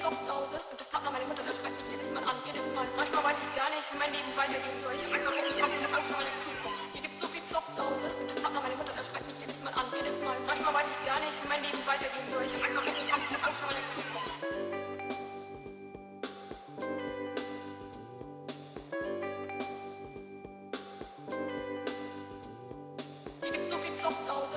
Zoff zu Hause und das Partner meine Mutter, das schreibt mich jedes Mal an, jedes Mal. Manchmal weiß ich gar nicht, wie mein Leben weitergehen soll. Ich hab einfach richtig Angst, Angst vor meiner Zukunft. Hier gibt's so viel Zoff zu Hause und das Partner meine Mutter, das schreibt mich jedes Mal an, jedes Mal. Manchmal weiß ich gar nicht, wie mein Leben weitergehen soll. Ich hab einfach richtig Angst, Angst vor meiner Zukunft. Zoff zu Hause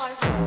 my